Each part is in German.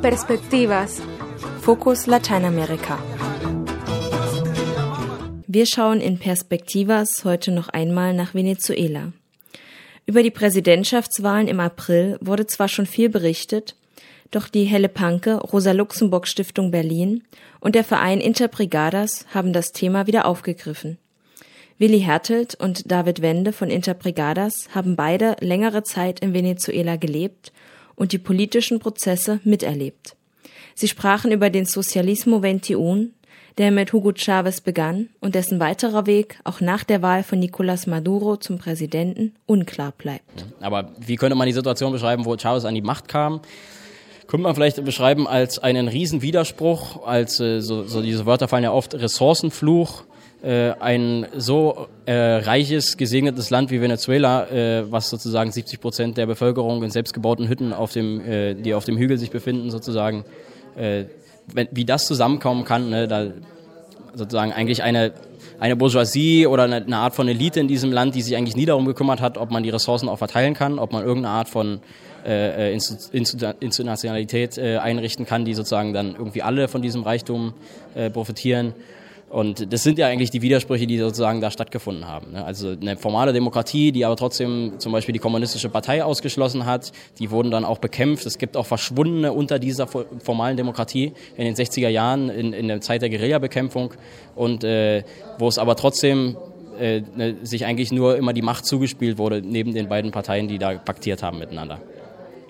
Perspectivas. Fokus Lateinamerika. Wir schauen in Perspectivas heute noch einmal nach Venezuela. Über die Präsidentschaftswahlen im April wurde zwar schon viel berichtet, doch die Helle Panke, Rosa-Luxemburg-Stiftung Berlin und der Verein Interbrigadas haben das Thema wieder aufgegriffen. Willi Hertelt und David Wende von Interbrigadas haben beide längere Zeit in Venezuela gelebt und die politischen Prozesse miterlebt. Sie sprachen über den Socialismo 21, der mit Hugo Chavez begann und dessen weiterer Weg auch nach der Wahl von Nicolás Maduro zum Präsidenten unklar bleibt. Aber wie könnte man die Situation beschreiben, wo Chavez an die Macht kam? könnte man vielleicht beschreiben als einen Riesenwiderspruch, als äh, so, so diese Wörter fallen ja oft Ressourcenfluch, ein so äh, reiches, gesegnetes Land wie Venezuela, äh, was sozusagen 70 Prozent der Bevölkerung in selbstgebauten Hütten, auf dem, äh, die auf dem Hügel sich befinden, sozusagen, äh, wenn, wie das zusammenkommen kann, ne, da sozusagen eigentlich eine eine Bourgeoisie oder eine, eine, Art von Elite in diesem Land, die sich eigentlich nie darum gekümmert hat, ob man die Ressourcen auch verteilen kann, ob man irgendeine Art von äh, Internationalität äh, einrichten kann, die sozusagen dann irgendwie alle von diesem Reichtum äh, profitieren. Und das sind ja eigentlich die Widersprüche, die sozusagen da stattgefunden haben. Ne? Also eine formale Demokratie, die aber trotzdem zum Beispiel die kommunistische Partei ausgeschlossen hat, die wurden dann auch bekämpft. Es gibt auch Verschwundene unter dieser formalen Demokratie in den 60er Jahren, in, in der Zeit der Guerillabekämpfung und äh, wo es aber trotzdem äh, ne, sich eigentlich nur immer die Macht zugespielt wurde, neben den beiden Parteien, die da paktiert haben miteinander.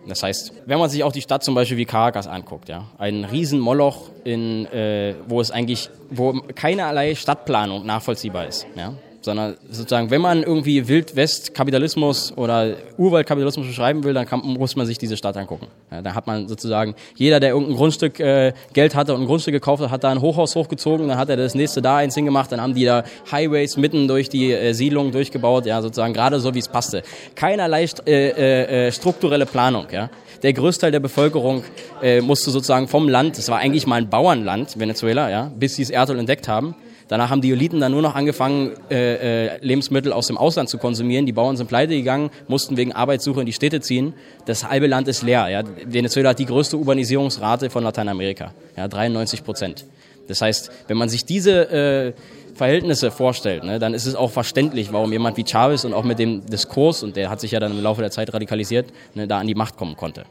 Das heißt, wenn man sich auch die Stadt zum Beispiel wie Caracas anguckt, ja, ein Riesenmoloch, in, äh, wo es eigentlich, wo keinerlei Stadtplanung nachvollziehbar ist, ja, sondern sozusagen, wenn man irgendwie Wildwest-Kapitalismus oder Urwaldkapitalismus beschreiben will, dann kann, muss man sich diese Stadt angucken. Ja, da hat man sozusagen, jeder, der irgendein Grundstück äh, Geld hatte und ein Grundstück gekauft hat, hat da ein Hochhaus hochgezogen, dann hat er das nächste da eins hingemacht, dann haben die da Highways mitten durch die äh, Siedlung durchgebaut, ja, sozusagen gerade so, wie es passte. Keinerlei äh, äh, äh, strukturelle Planung, ja. Der Größteil der Bevölkerung äh, musste sozusagen vom Land, es war eigentlich mal ein Bauernland, Venezuela, ja, bis sie das Erdöl entdeckt haben, Danach haben die Eliten dann nur noch angefangen, äh, äh, Lebensmittel aus dem Ausland zu konsumieren. Die Bauern sind pleite gegangen, mussten wegen Arbeitssuche in die Städte ziehen. Das halbe Land ist leer. Ja. Venezuela hat die größte Urbanisierungsrate von Lateinamerika, ja, 93 Prozent. Das heißt, wenn man sich diese äh, Verhältnisse vorstellt, ne, dann ist es auch verständlich, warum jemand wie Chavez und auch mit dem Diskurs, und der hat sich ja dann im Laufe der Zeit radikalisiert, ne, da an die Macht kommen konnte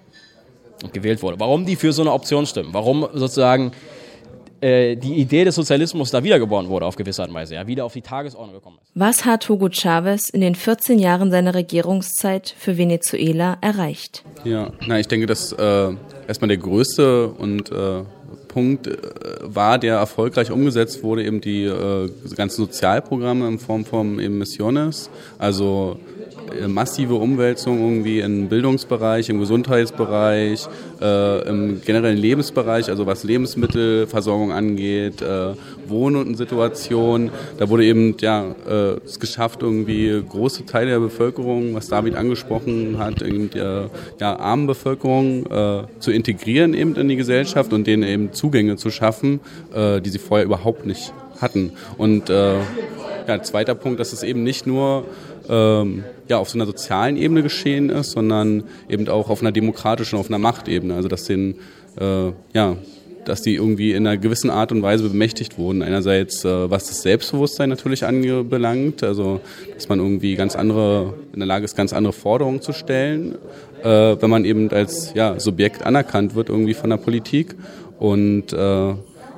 und gewählt wurde. Warum die für so eine Option stimmen, warum sozusagen äh, die Idee des Sozialismus da wiedergeboren wurde auf gewisse Art und Weise, ja, wieder auf die Tagesordnung gekommen ist. Was hat Hugo Chavez in den 14 Jahren seiner Regierungszeit für Venezuela erreicht? Ja, na, ich denke, dass äh, erstmal der größte und äh, Punkt äh, war, der erfolgreich umgesetzt wurde, eben die äh, ganzen Sozialprogramme in Form von eben Missiones, also massive Umwälzung irgendwie im Bildungsbereich, im Gesundheitsbereich, äh, im generellen Lebensbereich, also was Lebensmittelversorgung angeht, äh, Wohnungssituation. Da wurde eben ja äh, es geschafft, irgendwie große Teile der Bevölkerung, was David angesprochen hat, eben der ja, armen Bevölkerung äh, zu integrieren eben in die Gesellschaft und denen eben Zugänge zu schaffen, äh, die sie vorher überhaupt nicht hatten. Und äh, ja, zweiter Punkt, dass es eben nicht nur ähm, ja, auf so einer sozialen Ebene geschehen ist, sondern eben auch auf einer demokratischen, auf einer Machtebene. Also dass den, äh, ja, dass die irgendwie in einer gewissen Art und Weise bemächtigt wurden. Einerseits, äh, was das Selbstbewusstsein natürlich anbelangt, also dass man irgendwie ganz andere, in der Lage ist, ganz andere Forderungen zu stellen, äh, wenn man eben als ja, Subjekt anerkannt wird irgendwie von der Politik. Und äh,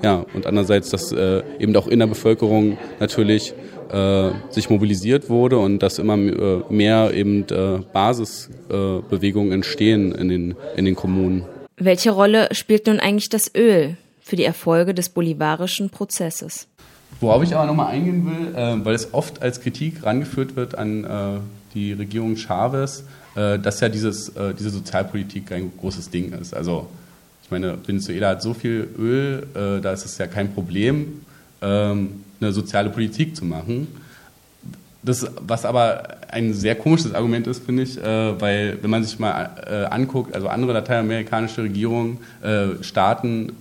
ja, und andererseits, dass äh, eben auch in der Bevölkerung natürlich äh, sich mobilisiert wurde und dass immer äh, mehr eben äh, Basisbewegungen entstehen in den, in den Kommunen. Welche Rolle spielt nun eigentlich das Öl für die Erfolge des bolivarischen Prozesses? Worauf ich aber nochmal eingehen will, äh, weil es oft als Kritik rangeführt wird an äh, die Regierung Chavez, äh, dass ja dieses, diese Sozialpolitik ein großes Ding ist. Also ich meine, Venezuela hat so viel Öl, da ist es ja kein Problem. Ähm, eine soziale Politik zu machen. Das, was aber ein sehr komisches Argument ist, finde ich, äh, weil wenn man sich mal äh, anguckt, also andere lateinamerikanische Regierungen, äh, Staaten,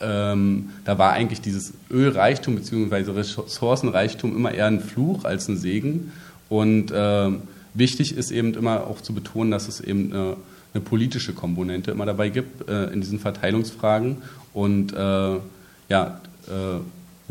ähm, da war eigentlich dieses Ölreichtum bzw. Ressourcenreichtum immer eher ein Fluch als ein Segen. Und ähm, wichtig ist eben immer auch zu betonen, dass es eben eine, eine politische Komponente immer dabei gibt äh, in diesen Verteilungsfragen. Und äh, ja, äh,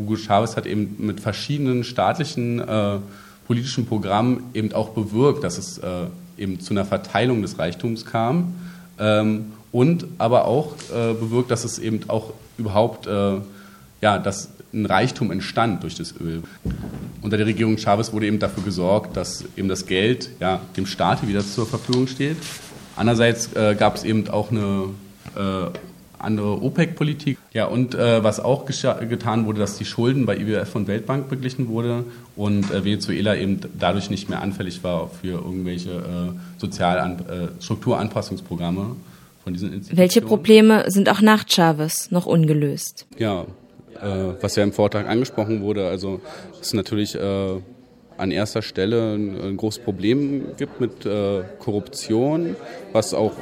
Hugo Chavez hat eben mit verschiedenen staatlichen äh, politischen Programmen eben auch bewirkt, dass es äh, eben zu einer Verteilung des Reichtums kam. Ähm, und aber auch äh, bewirkt, dass es eben auch überhaupt ja, dass ein Reichtum entstand durch das Öl. Unter der Regierung Chavez wurde eben dafür gesorgt, dass eben das Geld ja, dem Staat wieder zur Verfügung steht. Andererseits äh, gab es eben auch eine äh, andere OPEC-Politik. Ja, und äh, was auch getan wurde, dass die Schulden bei IWF und Weltbank beglichen wurde und äh, Venezuela eben dadurch nicht mehr anfällig war für irgendwelche äh, Sozial äh, Strukturanpassungsprogramme von diesen Institutionen. Welche Probleme sind auch nach Chavez noch ungelöst? Ja, äh, was ja im Vortrag angesprochen wurde. Also es natürlich äh, an erster Stelle ein, ein, großes Problem gibt mit äh, Korruption, was auch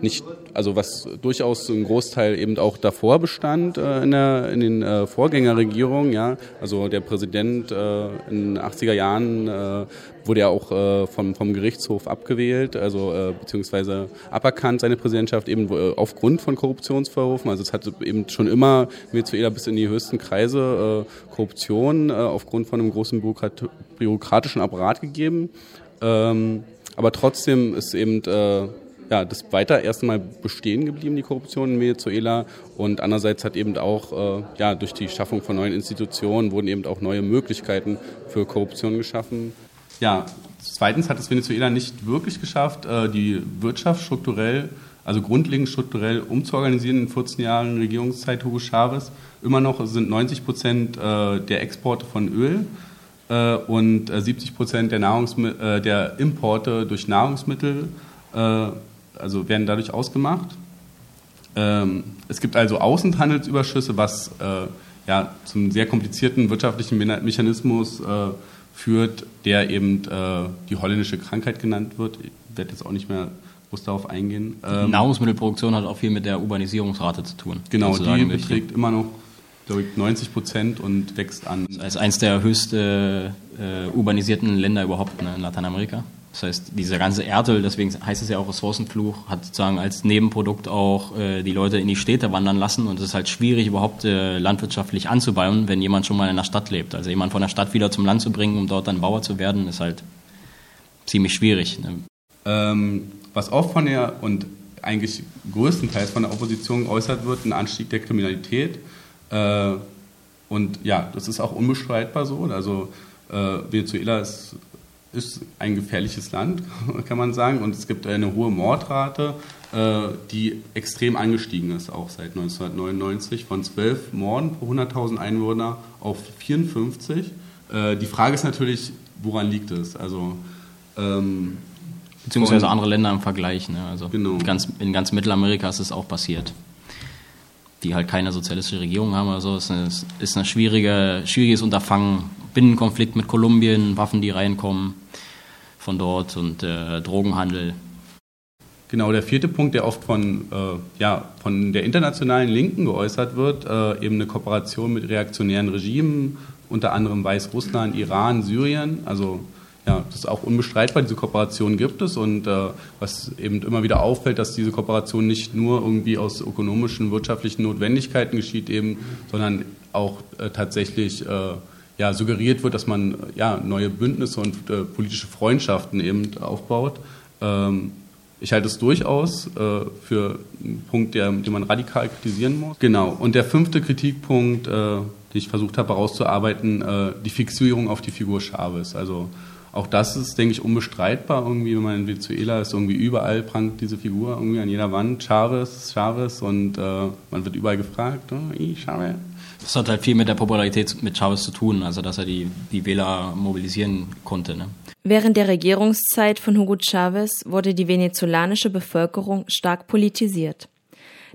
nicht also was durchaus ein Großteil eben auch davor bestand äh, in, der, in den äh, Vorgängerregierungen. Ja? Also der Präsident äh, in den 80er Jahren äh, wurde ja auch äh, vom, vom Gerichtshof abgewählt, also äh, beziehungsweise aberkannt seine Präsidentschaft eben äh, aufgrund von Korruptionsvorwürfen. Also es hat eben schon immer Venezuela bis in die höchsten Kreise äh, Korruption äh, aufgrund von einem großen Bürokrat bürokratischen Apparat gegeben. Ähm, aber trotzdem ist eben äh, ja, das weiter erst einmal bestehen geblieben, die Korruption in Venezuela. Und andererseits hat eben auch, äh, ja, durch die Schaffung von neuen Institutionen wurden eben auch neue Möglichkeiten für Korruption geschaffen. Ja, zweitens hat es Venezuela nicht wirklich geschafft, äh, die Wirtschaft strukturell, also grundlegend strukturell umzuorganisieren in 14 Jahren Regierungszeit Hugo Chavez. Immer noch sind 90 Prozent äh, der Exporte von Öl äh, und 70 äh, Prozent der, äh, der Importe durch Nahrungsmittel also werden dadurch ausgemacht. Ähm, es gibt also Außenhandelsüberschüsse, was äh, ja, zum sehr komplizierten wirtschaftlichen Mechanismus äh, führt, der eben äh, die holländische Krankheit genannt wird. Ich werde jetzt auch nicht mehr groß darauf eingehen. Ähm, die Nahrungsmittelproduktion hat auch viel mit der Urbanisierungsrate zu tun. Genau, die beträgt immer noch glaube ich, 90 Prozent und wächst an. Das ist eines der höchst äh, urbanisierten Länder überhaupt ne, in Lateinamerika. Das heißt, dieser ganze Erdöl, deswegen heißt es ja auch Ressourcenfluch, hat sozusagen als Nebenprodukt auch äh, die Leute in die Städte wandern lassen und es ist halt schwierig überhaupt äh, landwirtschaftlich anzubauen, wenn jemand schon mal in der Stadt lebt. Also jemand von der Stadt wieder zum Land zu bringen, um dort dann Bauer zu werden, ist halt ziemlich schwierig. Ne? Ähm, was auch von der und eigentlich größtenteils von der Opposition geäußert wird, ein Anstieg der Kriminalität. Äh, und ja, das ist auch unbestreitbar so. Also äh, Venezuela ist ist ein gefährliches Land, kann man sagen. Und es gibt eine hohe Mordrate, äh, die extrem angestiegen ist, auch seit 1999, von 12 Morden pro 100.000 Einwohner auf 54. Äh, die Frage ist natürlich, woran liegt es? Also, ähm, Beziehungsweise andere Länder im Vergleich. Ne? Also genau. ganz, in ganz Mittelamerika ist es auch passiert die halt keine sozialistische Regierung haben oder so. Es ist ein schwierige, schwieriges Unterfangen. Binnenkonflikt mit Kolumbien, Waffen, die reinkommen von dort und äh, Drogenhandel. Genau, der vierte Punkt, der oft von, äh, ja, von der internationalen Linken geäußert wird, äh, eben eine Kooperation mit reaktionären Regimen, unter anderem Weißrussland, Iran, Syrien, also ja, das ist auch unbestreitbar, diese Kooperation gibt es und äh, was eben immer wieder auffällt, dass diese Kooperation nicht nur irgendwie aus ökonomischen, wirtschaftlichen Notwendigkeiten geschieht eben, sondern auch äh, tatsächlich äh, ja, suggeriert wird, dass man ja, neue Bündnisse und äh, politische Freundschaften eben aufbaut. Ähm, ich halte es durchaus äh, für einen Punkt, der, den man radikal kritisieren muss. Genau. Und der fünfte Kritikpunkt, äh, den ich versucht habe herauszuarbeiten, äh, die Fixierung auf die Figur Chavez. Also auch das ist, denke ich, unbestreitbar. Irgendwie, wenn man in Venezuela ist, irgendwie überall prangt diese Figur irgendwie an jeder Wand. Chavez, Chavez und äh, man wird überall gefragt, oh, Chavez. Das hat halt viel mit der Popularität mit Chavez zu tun, also dass er die, die Wähler mobilisieren konnte. Ne? Während der Regierungszeit von Hugo Chavez wurde die venezolanische Bevölkerung stark politisiert.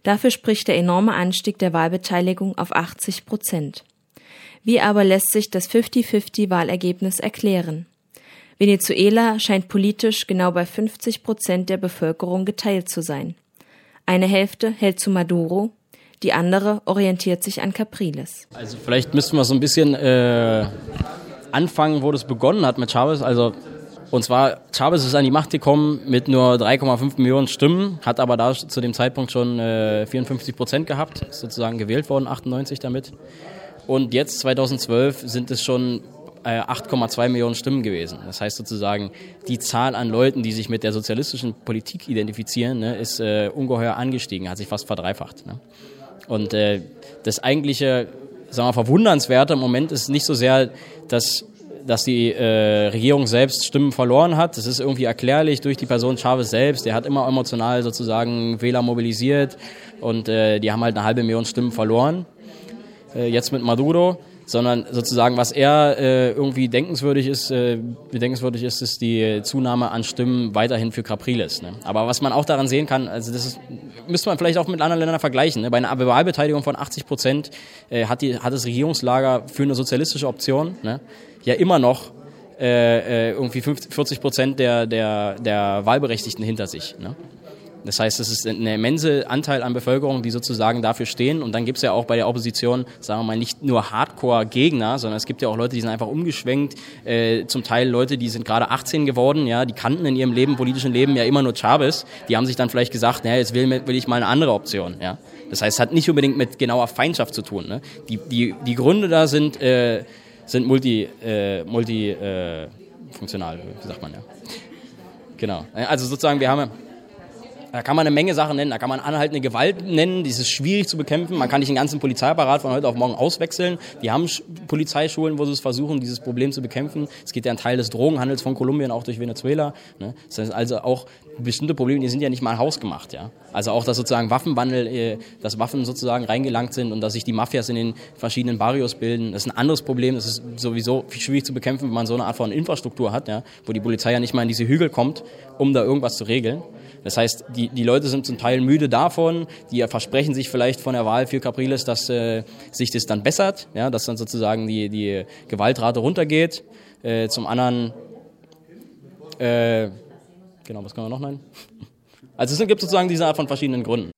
Dafür spricht der enorme Anstieg der Wahlbeteiligung auf 80 Prozent. Wie aber lässt sich das 50-50-Wahlergebnis erklären? Venezuela scheint politisch genau bei 50 Prozent der Bevölkerung geteilt zu sein. Eine Hälfte hält zu Maduro, die andere orientiert sich an Capriles. Also vielleicht müssten wir so ein bisschen äh, anfangen, wo das begonnen hat mit Chavez. Also Und zwar, Chavez ist an die Macht gekommen mit nur 3,5 Millionen Stimmen, hat aber da zu dem Zeitpunkt schon äh, 54 Prozent gehabt, ist sozusagen gewählt worden, 98 damit. Und jetzt, 2012, sind es schon 8,2 Millionen Stimmen gewesen. Das heißt sozusagen, die Zahl an Leuten, die sich mit der sozialistischen Politik identifizieren, ne, ist äh, ungeheuer angestiegen, hat sich fast verdreifacht. Ne? Und äh, das eigentliche, sagen wir, verwundernswerte im Moment ist nicht so sehr, dass dass die äh, Regierung selbst Stimmen verloren hat. Das ist irgendwie erklärlich durch die Person Chavez selbst. Der hat immer emotional sozusagen Wähler mobilisiert und äh, die haben halt eine halbe Million Stimmen verloren. Äh, jetzt mit Maduro sondern sozusagen, was eher äh, irgendwie denkenswürdig ist, äh, bedenkenswürdig ist, ist die Zunahme an Stimmen weiterhin für Capriles. Ne? Aber was man auch daran sehen kann, also das ist, müsste man vielleicht auch mit anderen Ländern vergleichen. Ne? Bei einer Wahlbeteiligung von 80 Prozent äh, hat, die, hat das Regierungslager für eine sozialistische Option ne? ja immer noch äh, äh irgendwie 50, 40 Prozent der, der, der Wahlberechtigten hinter sich. Ne? Das heißt, es ist ein immense Anteil an Bevölkerung, die sozusagen dafür stehen. Und dann gibt es ja auch bei der Opposition, sagen wir mal, nicht nur Hardcore-Gegner, sondern es gibt ja auch Leute, die sind einfach umgeschwenkt. Äh, zum Teil Leute, die sind gerade 18 geworden, ja, die kannten in ihrem Leben, politischen Leben ja immer nur Chavez. Die haben sich dann vielleicht gesagt, naja, jetzt will, will ich mal eine andere Option. Ja. Das heißt, es hat nicht unbedingt mit genauer Feindschaft zu tun. Ne? Die, die, die Gründe da sind, äh, sind multi, äh, multi äh, sagt man ja. Genau. Also sozusagen, wir haben da kann man eine Menge Sachen nennen. Da kann man anhaltende Gewalt nennen, die ist schwierig zu bekämpfen. Man kann nicht den ganzen Polizeiapparat von heute auf morgen auswechseln. Wir haben Polizeischulen, wo sie es versuchen, dieses Problem zu bekämpfen. Es geht ja ein Teil des Drogenhandels von Kolumbien auch durch Venezuela. Ne? Das heißt also auch bestimmte Probleme, die sind ja nicht mal hausgemacht. Ja? Also auch, dass sozusagen Waffenwandel, äh, dass Waffen sozusagen reingelangt sind und dass sich die Mafias in den verschiedenen Barrios bilden. Das ist ein anderes Problem. Das ist sowieso schwierig zu bekämpfen, wenn man so eine Art von Infrastruktur hat, ja? wo die Polizei ja nicht mal in diese Hügel kommt, um da irgendwas zu regeln. Das heißt, die, die Leute sind zum Teil müde davon, die versprechen sich vielleicht von der Wahl für Capriles, dass äh, sich das dann bessert, ja, dass dann sozusagen die, die Gewaltrate runtergeht. Äh, zum anderen, äh, genau, was kann man noch nennen? Also es gibt sozusagen diese Art von verschiedenen Gründen.